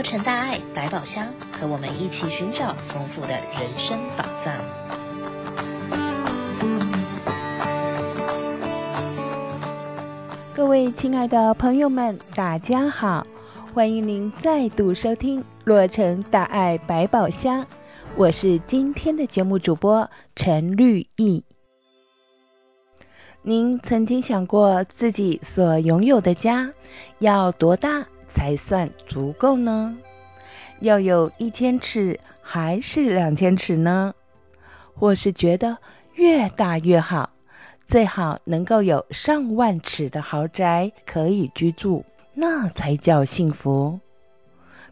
洛城大爱百宝箱，和我们一起寻找丰富的人生宝藏。各位亲爱的朋友们，大家好，欢迎您再度收听洛城大爱百宝箱，我是今天的节目主播陈绿意。您曾经想过自己所拥有的家要多大才算足够呢？要有一千尺还是两千尺呢？或是觉得越大越好，最好能够有上万尺的豪宅可以居住，那才叫幸福。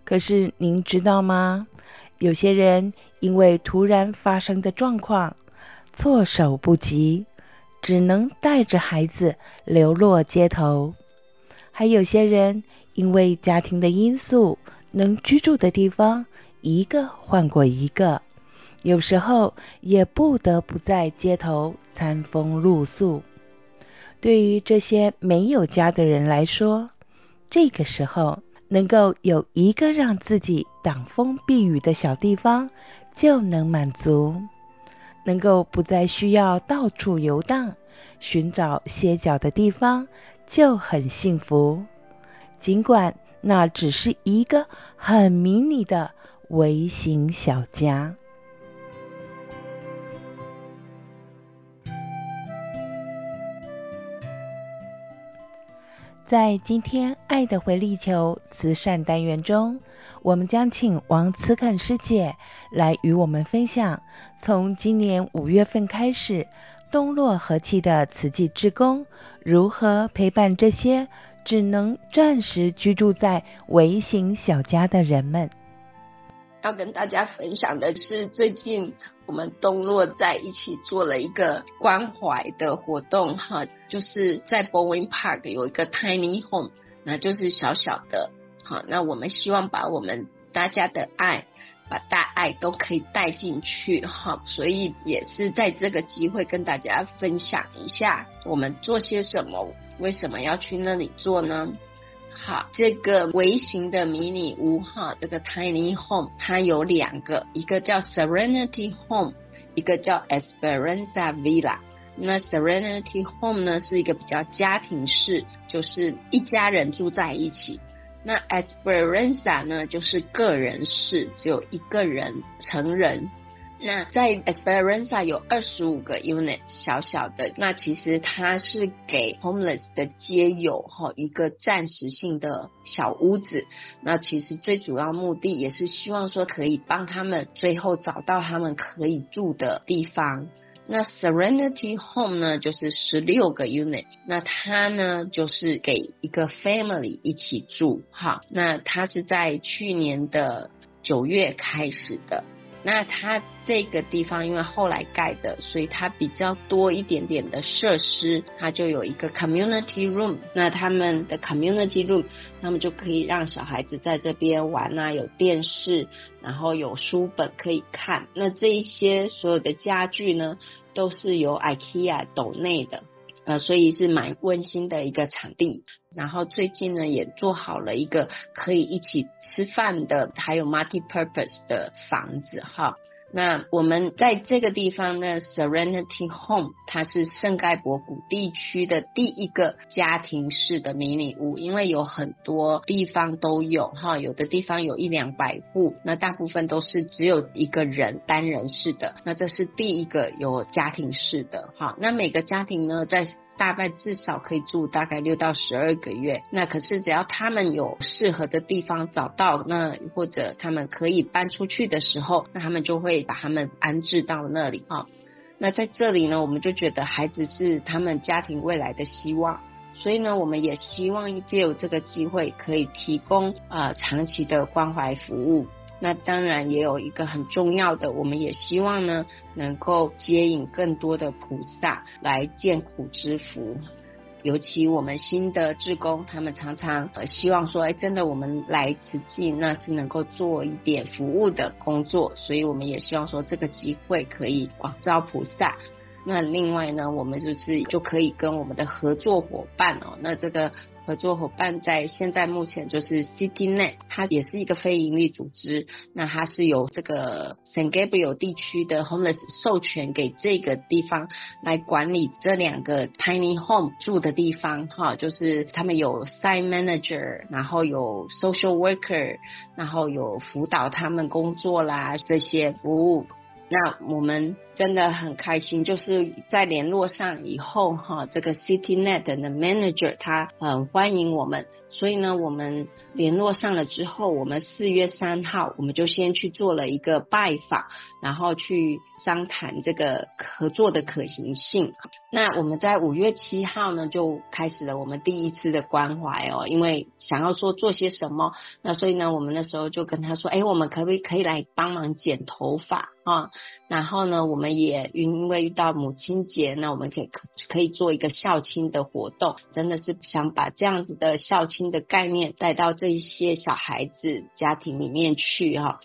可是您知道吗？有些人因为突然发生的状况，措手不及。只能带着孩子流落街头，还有些人因为家庭的因素，能居住的地方一个换过一个，有时候也不得不在街头餐风露宿。对于这些没有家的人来说，这个时候能够有一个让自己挡风避雨的小地方，就能满足。能够不再需要到处游荡，寻找歇脚的地方，就很幸福。尽管那只是一个很迷你的微型小家。在今天爱的回力球慈善单元中，我们将请王慈肯师姐来与我们分享，从今年五月份开始，东洛和气的慈济志工如何陪伴这些只能暂时居住在微型小家的人们。要跟大家分享的是，最近我们东洛在一起做了一个关怀的活动，哈，就是在 Bowen Park 有一个 Tiny Home，那就是小小的，好，那我们希望把我们大家的爱，把大爱都可以带进去，哈，所以也是在这个机会跟大家分享一下我们做些什么，为什么要去那里做呢？好，这个微型的迷你屋哈，这个 tiny home 它有两个，一个叫 Serenity Home，一个叫 Esperanza Villa。那 Serenity Home 呢是一个比较家庭式，就是一家人住在一起。那 Esperanza 呢就是个人式，只有一个人成人。那在 Esperanza 有二十五个 unit 小小的，那其实它是给 homeless 的街友哈一个暂时性的小屋子。那其实最主要目的也是希望说可以帮他们最后找到他们可以住的地方。那 Serenity Home 呢就是十六个 unit，那它呢就是给一个 family 一起住哈。那它是在去年的九月开始的。那它这个地方因为后来盖的，所以它比较多一点点的设施，它就有一个 community room。那他们的 community room，他们就可以让小孩子在这边玩啊，有电视，然后有书本可以看。那这一些所有的家具呢，都是由 IKEA 抖内的。呃，所以是蛮温馨的一个场地。然后最近呢，也做好了一个可以一起吃饭的，还有 multi-purpose 的房子哈。那我们在这个地方呢，Serenity Home，它是圣盖博谷地区的第一个家庭式的迷你屋，因为有很多地方都有哈，有的地方有一两百户，那大部分都是只有一个人单人式的，那这是第一个有家庭式的哈。那每个家庭呢，在大概至少可以住大概六到十二个月，那可是只要他们有适合的地方找到，那或者他们可以搬出去的时候，那他们就会把他们安置到那里啊。那在这里呢，我们就觉得孩子是他们家庭未来的希望，所以呢，我们也希望借由这个机会，可以提供啊、长期的关怀服务。那当然也有一个很重要的，我们也希望呢，能够接引更多的菩萨来见苦之福。尤其我们新的志工，他们常常呃希望说，哎，真的我们来慈济，那是能够做一点服务的工作，所以我们也希望说，这个机会可以广招菩萨。那另外呢，我们就是就可以跟我们的合作伙伴哦，那这个。合作伙伴在现在目前就是 CityNet，它也是一个非营利组织。那它是由这个 San Gabriel 地区的 Homeless 授权给这个地方来管理这两个 Tiny Home 住的地方，哈，就是他们有 Site Manager，然后有 Social Worker，然后有辅导他们工作啦这些服务。那我们。真的很开心，就是在联络上以后哈，这个 CityNet 的 manager 他很欢迎我们，所以呢，我们联络上了之后，我们四月三号我们就先去做了一个拜访，然后去商谈这个合作的可行性。那我们在五月七号呢，就开始了我们第一次的关怀哦，因为想要说做些什么，那所以呢，我们那时候就跟他说，哎，我们可不可以可以来帮忙剪头发啊？然后呢，我们。也因为遇到母亲节，那我们可以可可以做一个孝亲的活动，真的是想把这样子的孝亲的概念带到这一些小孩子家庭里面去哈。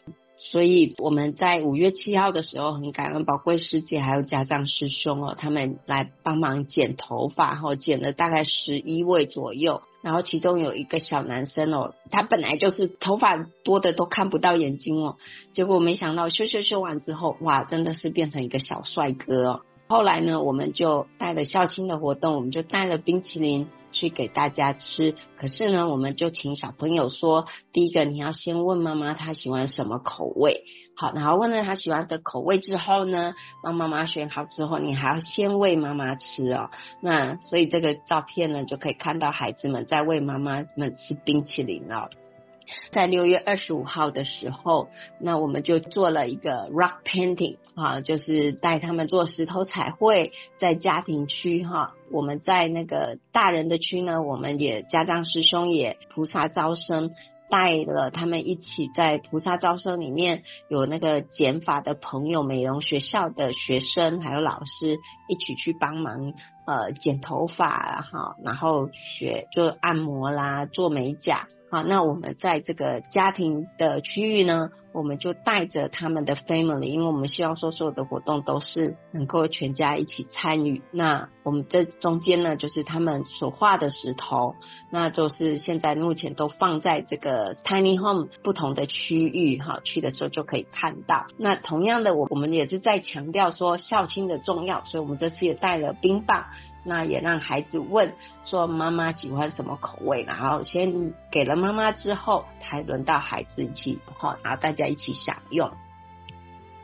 所以我们在五月七号的时候，很感恩宝贵师姐还有家长师兄哦，他们来帮忙剪头发，哈，剪了大概十一位左右。然后其中有一个小男生哦，他本来就是头发多的都看不到眼睛哦，结果没想到修修修完之后，哇，真的是变成一个小帅哥哦。后来呢，我们就带了校庆的活动，我们就带了冰淇淋。去给大家吃，可是呢，我们就请小朋友说，第一个你要先问妈妈她喜欢什么口味，好，然后问了她喜欢的口味之后呢，帮妈妈选好之后，你还要先喂妈妈吃哦。那所以这个照片呢，就可以看到孩子们在喂妈妈们吃冰淇淋了。在六月二十五号的时候，那我们就做了一个 rock painting 啊，就是带他们做石头彩绘，在家庭区哈，我们在那个大人的区呢，我们也家长师兄也菩萨招生。带了他们一起在菩萨招生里面有那个剪法的朋友、美容学校的学生还有老师一起去帮忙呃剪头发哈，然后学做按摩啦、做美甲。好，那我们在这个家庭的区域呢，我们就带着他们的 family，因为我们希望说所有的活动都是能够全家一起参与。那我们这中间呢，就是他们所画的石头，那就是现在目前都放在这个 tiny home 不同的区域哈，去的时候就可以看到。那同样的，我我们也是在强调说孝亲的重要，所以我们这次也带了冰棒。那也让孩子问说妈妈喜欢什么口味，然后先给了妈妈之后，才轮到孩子一起，哈，然后大家一起享用。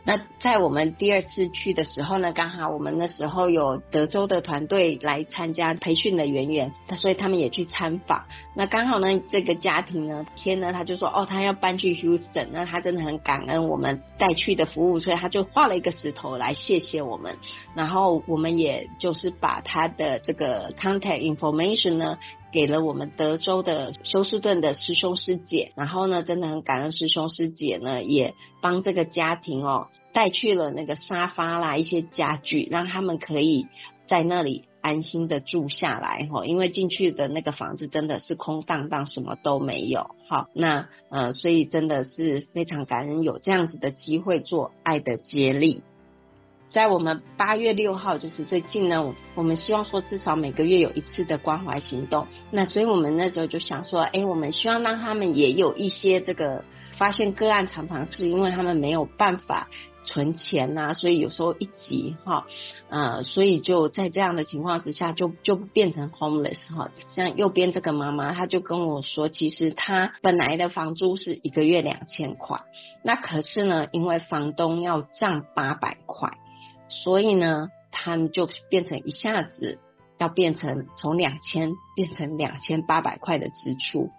那在我们第二次去的时候呢，刚好我们那时候有德州的团队来参加培训的圆圆，所以他们也去参访。那刚好呢，这个家庭呢，天呢，他就说哦，他要搬去 Houston，那他真的很感恩我们带去的服务，所以他就画了一个石头来谢谢我们。然后我们也就是把他的这个 contact information 呢，给了我们德州的休斯顿的师兄师姐。然后呢，真的很感恩师兄师姐呢，也帮这个家庭哦。带去了那个沙发啦，一些家具，让他们可以在那里安心的住下来哈。因为进去的那个房子真的是空荡荡，什么都没有。好，那呃，所以真的是非常感恩有这样子的机会做爱的接力。在我们八月六号，就是最近呢，我们希望说至少每个月有一次的关怀行动。那所以我们那时候就想说，哎，我们希望让他们也有一些这个发现个案，常常是因为他们没有办法。存钱呐、所以有时候一急哈，呃，所以就在这样的情况之下，就就变成 homeless 哈。像右边这个妈妈，她就跟我说，其实她本来的房租是一个月两千块，那可是呢，因为房东要涨八百块，所以呢，他们就变成一下子要变成从两千变成两千八百块的支出，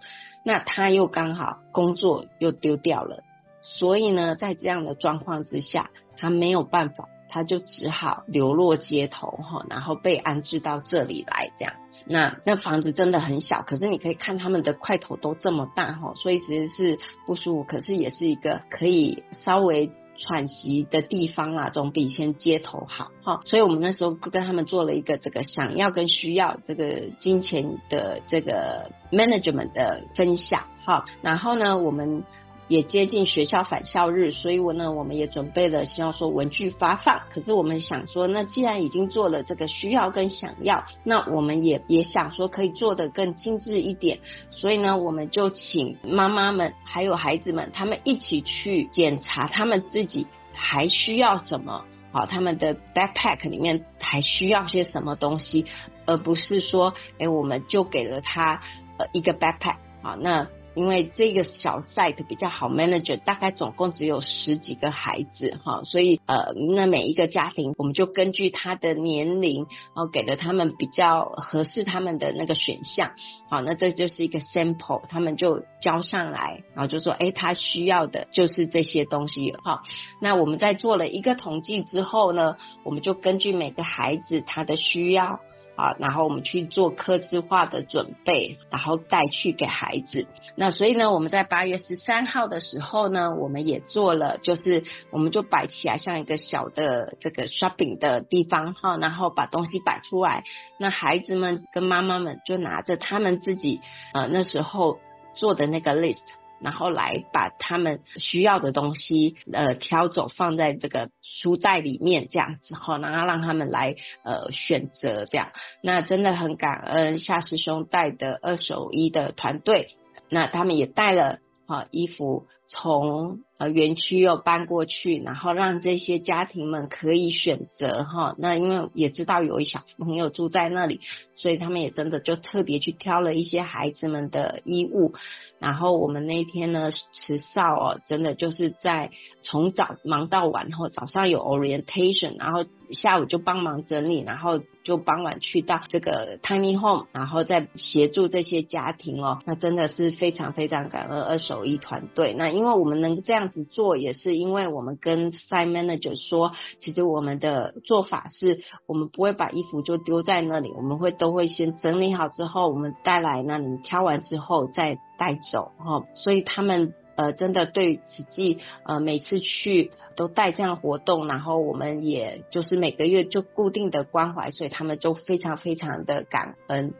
那他又刚好工作又丢掉了。所以呢，在这样的状况之下，他没有办法，他就只好流落街头哈，然后被安置到这里来这样。那那房子真的很小，可是你可以看他们的块头都这么大哈，所以其实是不舒服，可是也是一个可以稍微喘息的地方啦，总比先街头好哈。所以我们那时候跟他们做了一个这个想要跟需要这个金钱的这个 management 的分享哈，然后呢，我们。也接近学校返校日，所以我呢，我们也准备了希望说文具发放。可是我们想说，那既然已经做了这个需要跟想要，那我们也也想说可以做得更精致一点，所以呢，我们就请妈妈们还有孩子们，他们一起去检查他们自己还需要什么。好，他们的 backpack 里面还需要些什么东西，而不是说，哎，我们就给了他呃一个 backpack。好，那。因为这个小 site 比较好 manage，大概总共只有十几个孩子哈，所以呃，那每一个家庭我们就根据他的年龄，然后给了他们比较合适他们的那个选项，好，那这就是一个 sample，他们就交上来，然后就说，哎，他需要的就是这些东西，好，那我们在做了一个统计之后呢，我们就根据每个孩子他的需要。啊，然后我们去做客制化的准备，然后带去给孩子。那所以呢，我们在八月十三号的时候呢，我们也做了，就是我们就摆起来像一个小的这个 shopping 的地方哈，然后把东西摆出来。那孩子们跟妈妈们就拿着他们自己呃那时候做的那个 list。然后来把他们需要的东西呃挑走，放在这个书袋里面这样子哈，然后让他们来呃选择这样。那真的很感恩夏师兄带的二手衣的团队，那他们也带了啊衣服从呃园区又搬过去，然后让这些家庭们可以选择哈。那因为也知道有一小朋友住在那里，所以他们也真的就特别去挑了一些孩子们的衣物。然后我们那一天呢，池少哦，真的就是在从早忙到晚，然后早上有 orientation，然后下午就帮忙整理，然后就傍晚去到这个 tiny home，然后再协助这些家庭哦，那真的是非常非常感恩二手衣团队。那因为我们能这样子做，也是因为我们跟 site manager 说，其实我们的做法是，我们不会把衣服就丢在那里，我们会都会先整理好之后，我们带来，那你挑完之后再。带走哈，所以他们呃真的对慈济呃每次去都带这样活动，然后我们也就是每个月就固定的关怀，所以他们就非常非常的感恩。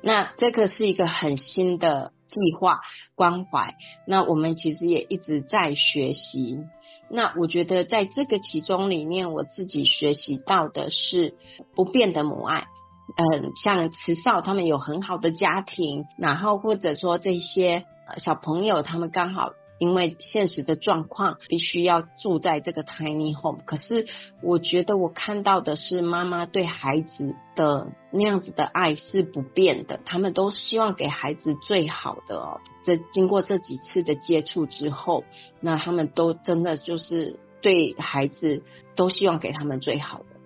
那这个是一个很新的计划关怀，那我们其实也一直在学习。那我觉得在这个其中里面，我自己学习到的是不变的母爱。嗯，像慈少他们有很好的家庭，然后或者说这些小朋友，他们刚好因为现实的状况，必须要住在这个 tiny home。可是我觉得我看到的是妈妈对孩子的那样子的爱是不变的，他们都希望给孩子最好的哦。这经过这几次的接触之后，那他们都真的就是对孩子都希望给他们最好的。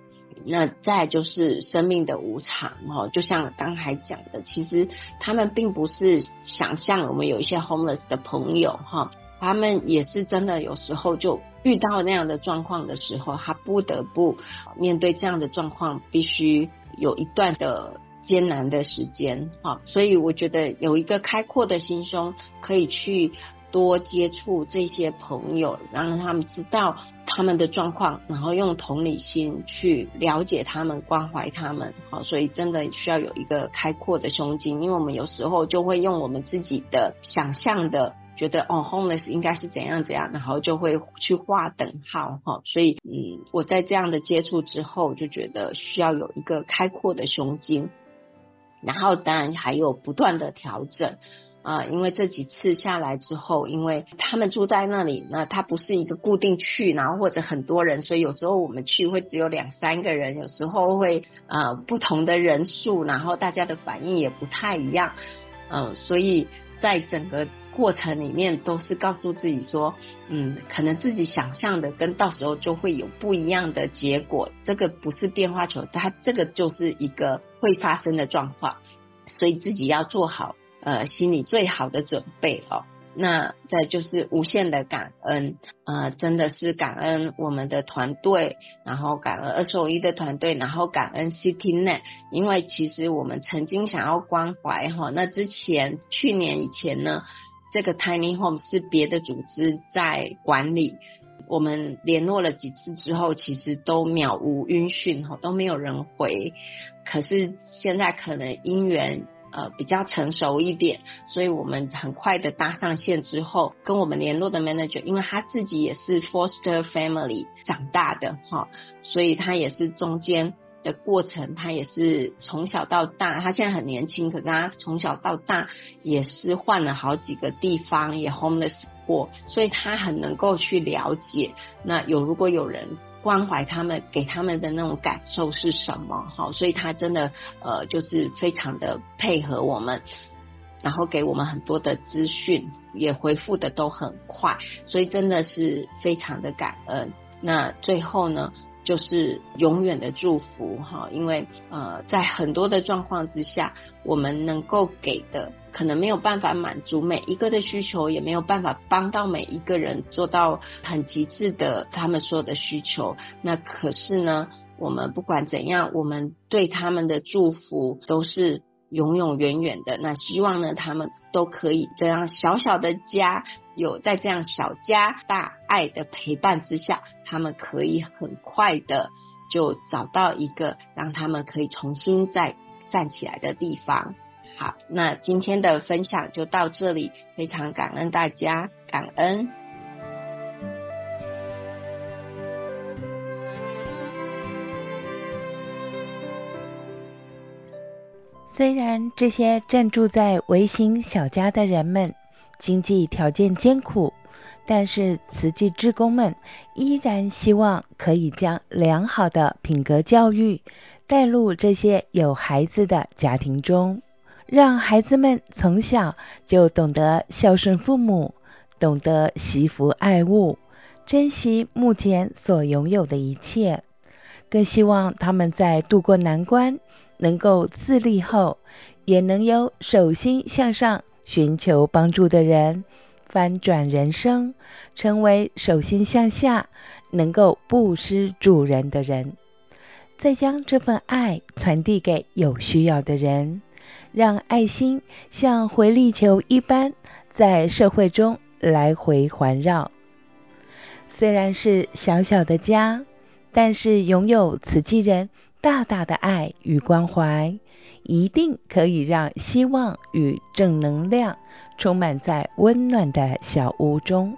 那再就是生命的无常哦，就像刚才讲的，其实他们并不是想象我们有一些 homeless 的朋友哈，他们也是真的有时候就遇到那样的状况的时候，他不得不面对这样的状况，必须有一段的艰难的时间哈，所以我觉得有一个开阔的心胸可以去。多接触这些朋友，让他们知道他们的状况，然后用同理心去了解他们、关怀他们。好，所以真的需要有一个开阔的胸襟，因为我们有时候就会用我们自己的想象的，觉得哦，homeless 应该是怎样怎样，然后就会去划等号。哈，所以嗯，我在这样的接触之后，就觉得需要有一个开阔的胸襟，然后当然还有不断的调整。啊，因为这几次下来之后，因为他们住在那里，那他不是一个固定去，然后或者很多人，所以有时候我们去会只有两三个人，有时候会呃不同的人数，然后大家的反应也不太一样，嗯、所以在整个过程里面都是告诉自己说，嗯，可能自己想象的跟到时候就会有不一样的结果，这个不是变化球，它这个就是一个会发生的状况，所以自己要做好。呃，心里最好的准备哦。那再就是无限的感恩，呃，真的是感恩我们的团队，然后感恩二十五一的团队，然后感恩 CityNet，因为其实我们曾经想要关怀哈，那之前去年以前呢，这个 Tiny Home 是别的组织在管理，我们联络了几次之后，其实都渺无音讯哈，都没有人回。可是现在可能因缘。呃比较成熟一点，所以我们很快的搭上线之后，跟我们联络的 manager，因为他自己也是 foster family 长大的哈，所以他也是中间的过程，他也是从小到大，他现在很年轻，可是他从小到大也是换了好几个地方，也 homeless 过，所以他很能够去了解，那有如果有人。关怀他们，给他们的那种感受是什么？好，所以他真的呃，就是非常的配合我们，然后给我们很多的资讯，也回复的都很快，所以真的是非常的感恩。那最后呢，就是永远的祝福哈，因为呃，在很多的状况之下，我们能够给的可能没有办法满足每一个的需求，也没有办法帮到每一个人做到很极致的他们所有的需求。那可是呢，我们不管怎样，我们对他们的祝福都是。永永远远的，那希望呢，他们都可以这样小小的家，有在这样小家大爱的陪伴之下，他们可以很快的就找到一个让他们可以重新再站起来的地方。好，那今天的分享就到这里，非常感恩大家，感恩。虽然这些暂住在微型小家的人们经济条件艰苦，但是慈济志工们依然希望可以将良好的品格教育带入这些有孩子的家庭中，让孩子们从小就懂得孝顺父母，懂得惜福爱物，珍惜目前所拥有的一切，更希望他们在度过难关。能够自立后，也能由手心向上寻求帮助的人，翻转人生，成为手心向下能够布施助人的人，再将这份爱传递给有需要的人，让爱心像回力球一般在社会中来回环绕。虽然是小小的家，但是拥有慈济人。大大的爱与关怀，一定可以让希望与正能量充满在温暖的小屋中。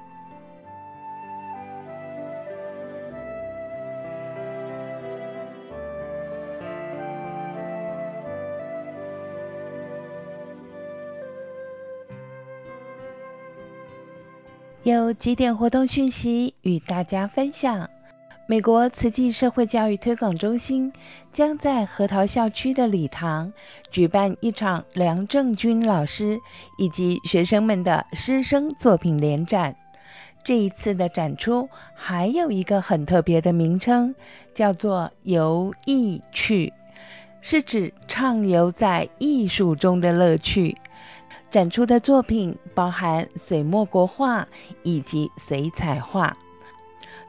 有几点活动讯息与大家分享。美国慈济社会教育推广中心将在核桃校区的礼堂举办一场梁正军老师以及学生们的师生作品联展。这一次的展出还有一个很特别的名称，叫做“游艺趣”，是指畅游在艺术中的乐趣。展出的作品包含水墨国画以及水彩画。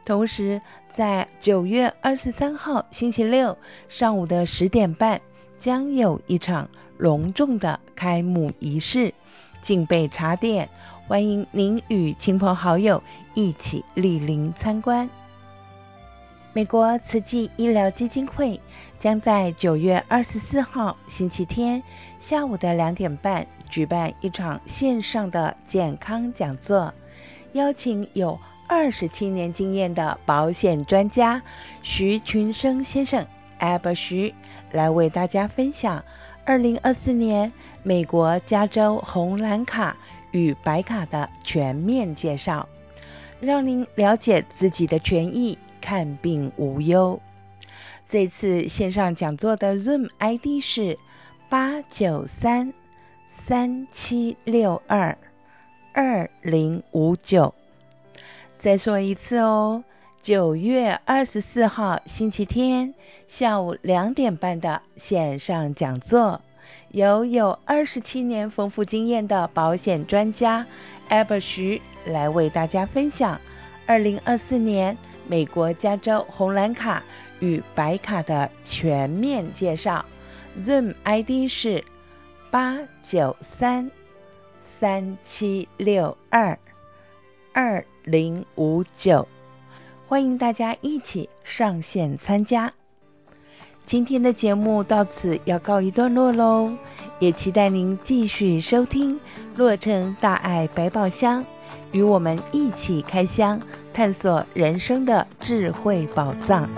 同时，在九月二十三号星期六上午的十点半，将有一场隆重的开幕仪式，敬备茶点，欢迎您与亲朋好友一起莅临参观。美国慈济医疗基金会将在九月二十四号星期天下午的两点半举办一场线上的健康讲座，邀请有二十七年经验的保险专家徐群生先生 a b 徐来为大家分享二零二四年美国加州红蓝卡与白卡的全面介绍，让您了解自己的权益，看病无忧。这次线上讲座的 Zoom ID 是八九三三七六二二零五九。再说一次哦，九月二十四号星期天下午两点半的线上讲座，由有二十七年丰富经验的保险专家 Albert 徐来为大家分享二零二四年美国加州红蓝卡与白卡的全面介绍。Zoom ID 是八九三三七六二二零五九，欢迎大家一起上线参加。今天的节目到此要告一段落喽，也期待您继续收听《洛城大爱百宝箱》，与我们一起开箱，探索人生的智慧宝藏。